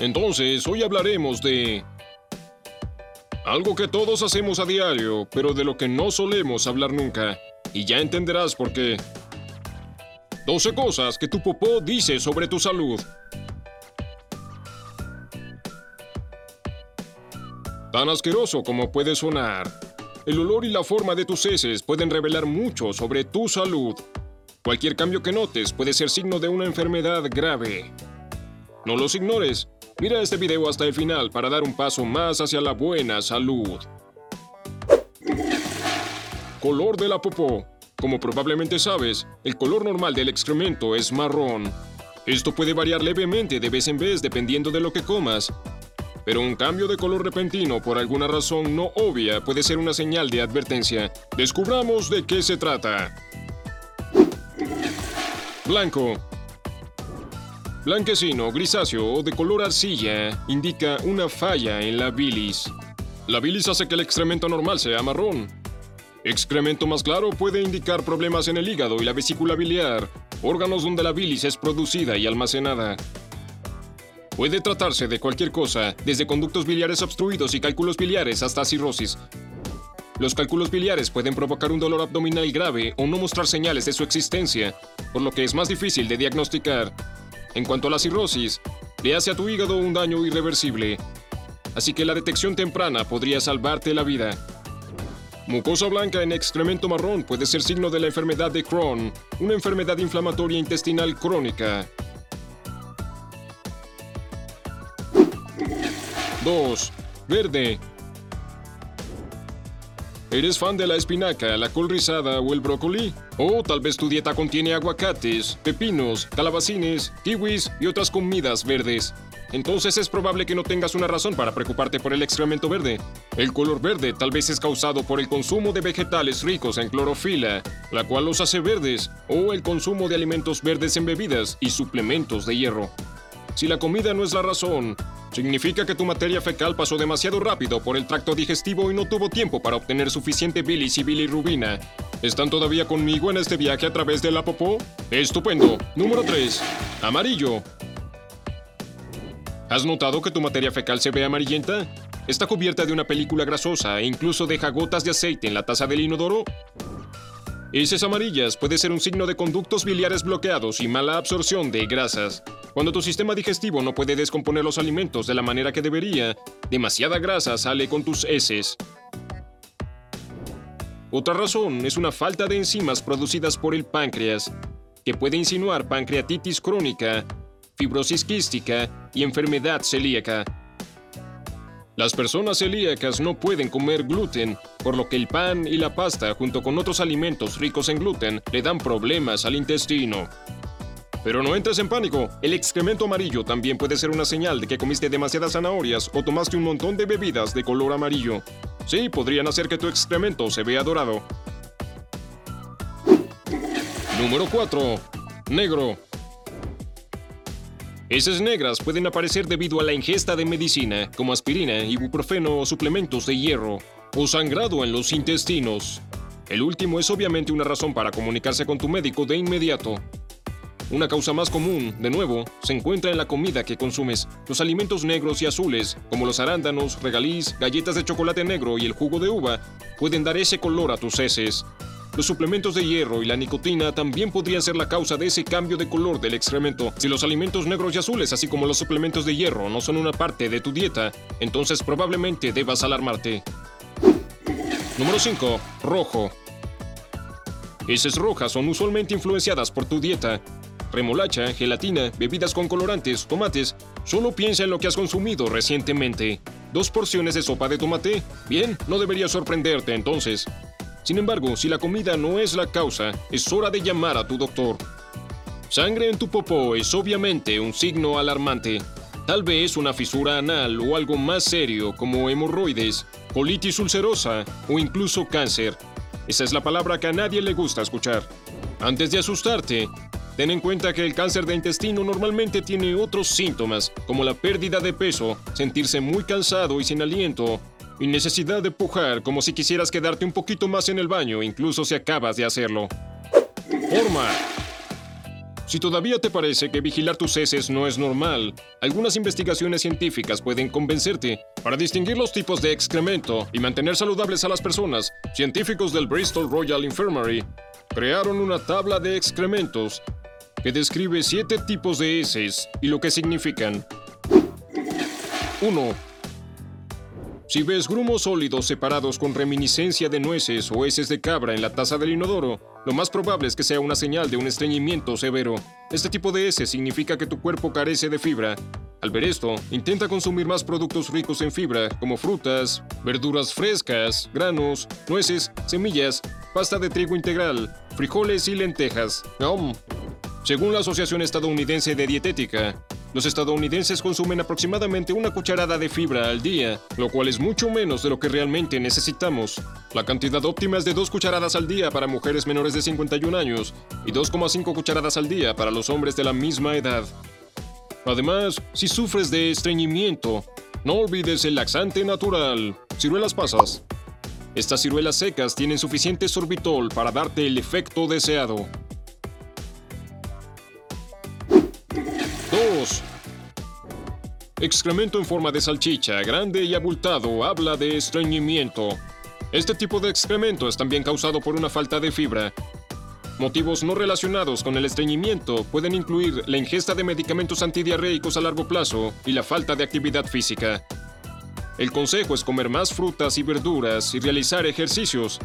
Entonces, hoy hablaremos de algo que todos hacemos a diario, pero de lo que no solemos hablar nunca. Y ya entenderás por qué. 12 cosas que tu popó dice sobre tu salud. Tan asqueroso como puede sonar, el olor y la forma de tus heces pueden revelar mucho sobre tu salud. Cualquier cambio que notes puede ser signo de una enfermedad grave. No los ignores. Mira este video hasta el final para dar un paso más hacia la buena salud. Color de la popó. Como probablemente sabes, el color normal del excremento es marrón. Esto puede variar levemente de vez en vez dependiendo de lo que comas. Pero un cambio de color repentino por alguna razón no obvia puede ser una señal de advertencia. Descubramos de qué se trata. Blanco. Blanquecino, grisáceo o de color arcilla indica una falla en la bilis. La bilis hace que el excremento normal sea marrón. Excremento más claro puede indicar problemas en el hígado y la vesícula biliar, órganos donde la bilis es producida y almacenada. Puede tratarse de cualquier cosa, desde conductos biliares obstruidos y cálculos biliares hasta cirrosis. Los cálculos biliares pueden provocar un dolor abdominal grave o no mostrar señales de su existencia, por lo que es más difícil de diagnosticar. En cuanto a la cirrosis, le hace a tu hígado un daño irreversible, así que la detección temprana podría salvarte la vida. Mucosa blanca en excremento marrón puede ser signo de la enfermedad de Crohn, una enfermedad inflamatoria intestinal crónica. 2. Verde. ¿Eres fan de la espinaca, la col rizada o el brócoli? O tal vez tu dieta contiene aguacates, pepinos, calabacines, kiwis y otras comidas verdes. Entonces es probable que no tengas una razón para preocuparte por el excremento verde. El color verde tal vez es causado por el consumo de vegetales ricos en clorofila, la cual los hace verdes, o el consumo de alimentos verdes en bebidas y suplementos de hierro. Si la comida no es la razón, significa que tu materia fecal pasó demasiado rápido por el tracto digestivo y no tuvo tiempo para obtener suficiente bilis y bilirrubina. ¿Están todavía conmigo en este viaje a través de la popó? ¡Estupendo! Número 3. Amarillo. ¿Has notado que tu materia fecal se ve amarillenta? Está cubierta de una película grasosa e incluso deja gotas de aceite en la taza del inodoro. Heces amarillas puede ser un signo de conductos biliares bloqueados y mala absorción de grasas. Cuando tu sistema digestivo no puede descomponer los alimentos de la manera que debería, demasiada grasa sale con tus heces. Otra razón es una falta de enzimas producidas por el páncreas, que puede insinuar pancreatitis crónica, fibrosis quística y enfermedad celíaca. Las personas celíacas no pueden comer gluten, por lo que el pan y la pasta junto con otros alimentos ricos en gluten le dan problemas al intestino. Pero no entres en pánico, el excremento amarillo también puede ser una señal de que comiste demasiadas zanahorias o tomaste un montón de bebidas de color amarillo. Sí, podrían hacer que tu excremento se vea dorado. Número 4. Negro. Heces negras pueden aparecer debido a la ingesta de medicina, como aspirina, ibuprofeno o suplementos de hierro, o sangrado en los intestinos. El último es obviamente una razón para comunicarse con tu médico de inmediato. Una causa más común, de nuevo, se encuentra en la comida que consumes. Los alimentos negros y azules, como los arándanos, regaliz, galletas de chocolate negro y el jugo de uva, pueden dar ese color a tus heces. Los suplementos de hierro y la nicotina también podrían ser la causa de ese cambio de color del excremento. Si los alimentos negros y azules, así como los suplementos de hierro, no son una parte de tu dieta, entonces probablemente debas alarmarte. Número 5. Rojo. Heces rojas son usualmente influenciadas por tu dieta. Remolacha, gelatina, bebidas con colorantes, tomates. Solo piensa en lo que has consumido recientemente. ¿Dos porciones de sopa de tomate? Bien, no debería sorprenderte entonces. Sin embargo, si la comida no es la causa, es hora de llamar a tu doctor. Sangre en tu popó es obviamente un signo alarmante. Tal vez una fisura anal o algo más serio como hemorroides, colitis ulcerosa o incluso cáncer. Esa es la palabra que a nadie le gusta escuchar. Antes de asustarte, ten en cuenta que el cáncer de intestino normalmente tiene otros síntomas, como la pérdida de peso, sentirse muy cansado y sin aliento, y necesidad de pujar como si quisieras quedarte un poquito más en el baño, incluso si acabas de hacerlo. Forma. Si todavía te parece que vigilar tus heces no es normal, algunas investigaciones científicas pueden convencerte. Para distinguir los tipos de excremento y mantener saludables a las personas, científicos del Bristol Royal Infirmary crearon una tabla de excrementos que describe siete tipos de heces y lo que significan. 1. Si ves grumos sólidos separados con reminiscencia de nueces o heces de cabra en la taza del inodoro, lo más probable es que sea una señal de un estreñimiento severo. Este tipo de heces significa que tu cuerpo carece de fibra. Al ver esto, intenta consumir más productos ricos en fibra, como frutas, verduras frescas, granos, nueces, semillas, pasta de trigo integral, frijoles y lentejas. Según la Asociación Estadounidense de Dietética, los estadounidenses consumen aproximadamente una cucharada de fibra al día, lo cual es mucho menos de lo que realmente necesitamos. La cantidad óptima es de 2 cucharadas al día para mujeres menores de 51 años y 2,5 cucharadas al día para los hombres de la misma edad. Además, si sufres de estreñimiento, no olvides el laxante natural, ciruelas pasas. Estas ciruelas secas tienen suficiente sorbitol para darte el efecto deseado. Excremento en forma de salchicha, grande y abultado, habla de estreñimiento. Este tipo de excremento es también causado por una falta de fibra. Motivos no relacionados con el estreñimiento pueden incluir la ingesta de medicamentos antidiarreicos a largo plazo y la falta de actividad física. El consejo es comer más frutas y verduras y realizar ejercicios,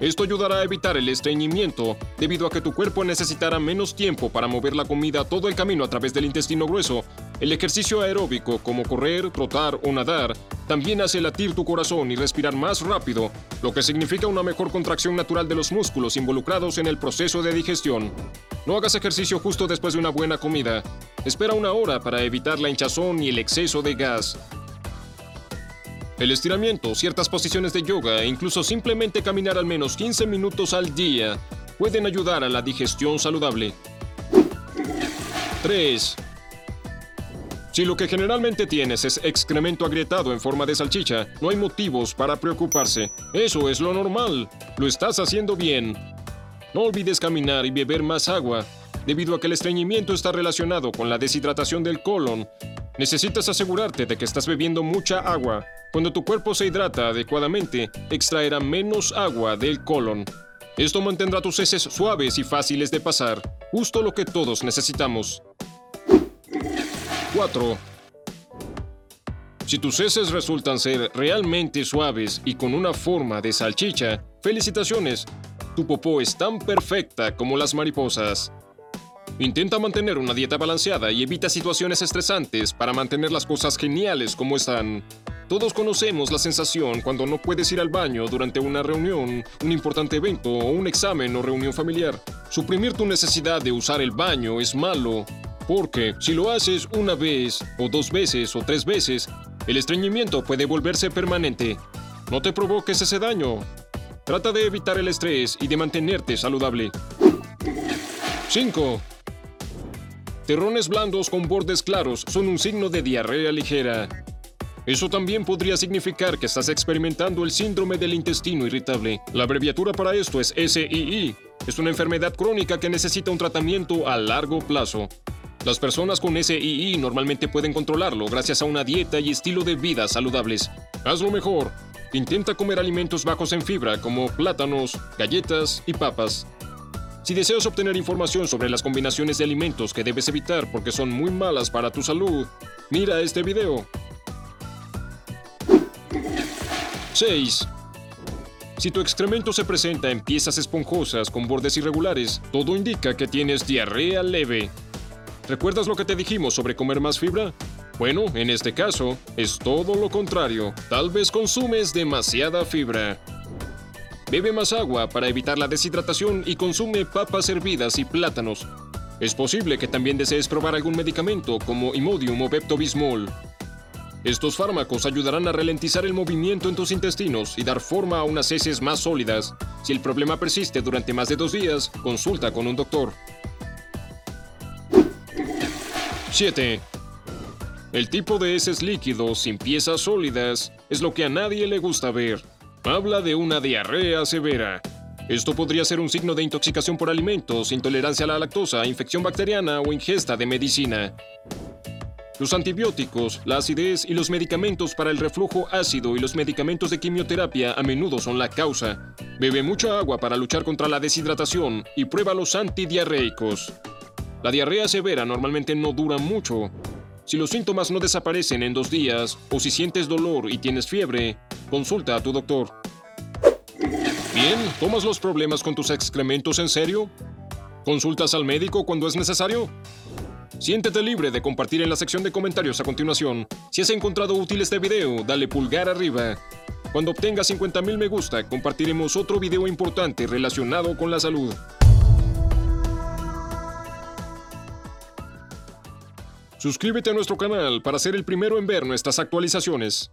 esto ayudará a evitar el estreñimiento, debido a que tu cuerpo necesitará menos tiempo para mover la comida todo el camino a través del intestino grueso. El ejercicio aeróbico, como correr, trotar o nadar, también hace latir tu corazón y respirar más rápido, lo que significa una mejor contracción natural de los músculos involucrados en el proceso de digestión. No hagas ejercicio justo después de una buena comida. Espera una hora para evitar la hinchazón y el exceso de gas. El estiramiento, ciertas posiciones de yoga e incluso simplemente caminar al menos 15 minutos al día pueden ayudar a la digestión saludable. 3. Si lo que generalmente tienes es excremento agrietado en forma de salchicha, no hay motivos para preocuparse. Eso es lo normal. Lo estás haciendo bien. No olvides caminar y beber más agua, debido a que el estreñimiento está relacionado con la deshidratación del colon. Necesitas asegurarte de que estás bebiendo mucha agua. Cuando tu cuerpo se hidrata adecuadamente, extraerá menos agua del colon. Esto mantendrá tus heces suaves y fáciles de pasar, justo lo que todos necesitamos. 4. Si tus heces resultan ser realmente suaves y con una forma de salchicha, felicitaciones. Tu popó es tan perfecta como las mariposas. Intenta mantener una dieta balanceada y evita situaciones estresantes para mantener las cosas geniales como están. Todos conocemos la sensación cuando no puedes ir al baño durante una reunión, un importante evento o un examen o reunión familiar. Suprimir tu necesidad de usar el baño es malo, porque si lo haces una vez o dos veces o tres veces, el estreñimiento puede volverse permanente. No te provoques ese daño. Trata de evitar el estrés y de mantenerte saludable. 5. Terrones blandos con bordes claros son un signo de diarrea ligera. Eso también podría significar que estás experimentando el síndrome del intestino irritable. La abreviatura para esto es SII. Es una enfermedad crónica que necesita un tratamiento a largo plazo. Las personas con SII normalmente pueden controlarlo gracias a una dieta y estilo de vida saludables. Hazlo mejor. Intenta comer alimentos bajos en fibra como plátanos, galletas y papas. Si deseas obtener información sobre las combinaciones de alimentos que debes evitar porque son muy malas para tu salud, mira este video. 6. Si tu excremento se presenta en piezas esponjosas con bordes irregulares, todo indica que tienes diarrea leve. ¿Recuerdas lo que te dijimos sobre comer más fibra? Bueno, en este caso, es todo lo contrario. Tal vez consumes demasiada fibra. Bebe más agua para evitar la deshidratación y consume papas hervidas y plátanos. Es posible que también desees probar algún medicamento como Imodium o Pepto-Bismol. Estos fármacos ayudarán a ralentizar el movimiento en tus intestinos y dar forma a unas heces más sólidas. Si el problema persiste durante más de dos días, consulta con un doctor. 7. El tipo de heces líquidos sin piezas sólidas es lo que a nadie le gusta ver. Habla de una diarrea severa. Esto podría ser un signo de intoxicación por alimentos, intolerancia a la lactosa, infección bacteriana o ingesta de medicina. Los antibióticos, la acidez y los medicamentos para el reflujo ácido y los medicamentos de quimioterapia a menudo son la causa. Bebe mucha agua para luchar contra la deshidratación y prueba los antidiarreicos. La diarrea severa normalmente no dura mucho. Si los síntomas no desaparecen en dos días o si sientes dolor y tienes fiebre, consulta a tu doctor. Bien, ¿tomas los problemas con tus excrementos en serio? ¿Consultas al médico cuando es necesario? Siéntete libre de compartir en la sección de comentarios a continuación. Si has encontrado útil este video, dale pulgar arriba. Cuando obtenga 50.000 me gusta, compartiremos otro video importante relacionado con la salud. Suscríbete a nuestro canal para ser el primero en ver nuestras actualizaciones.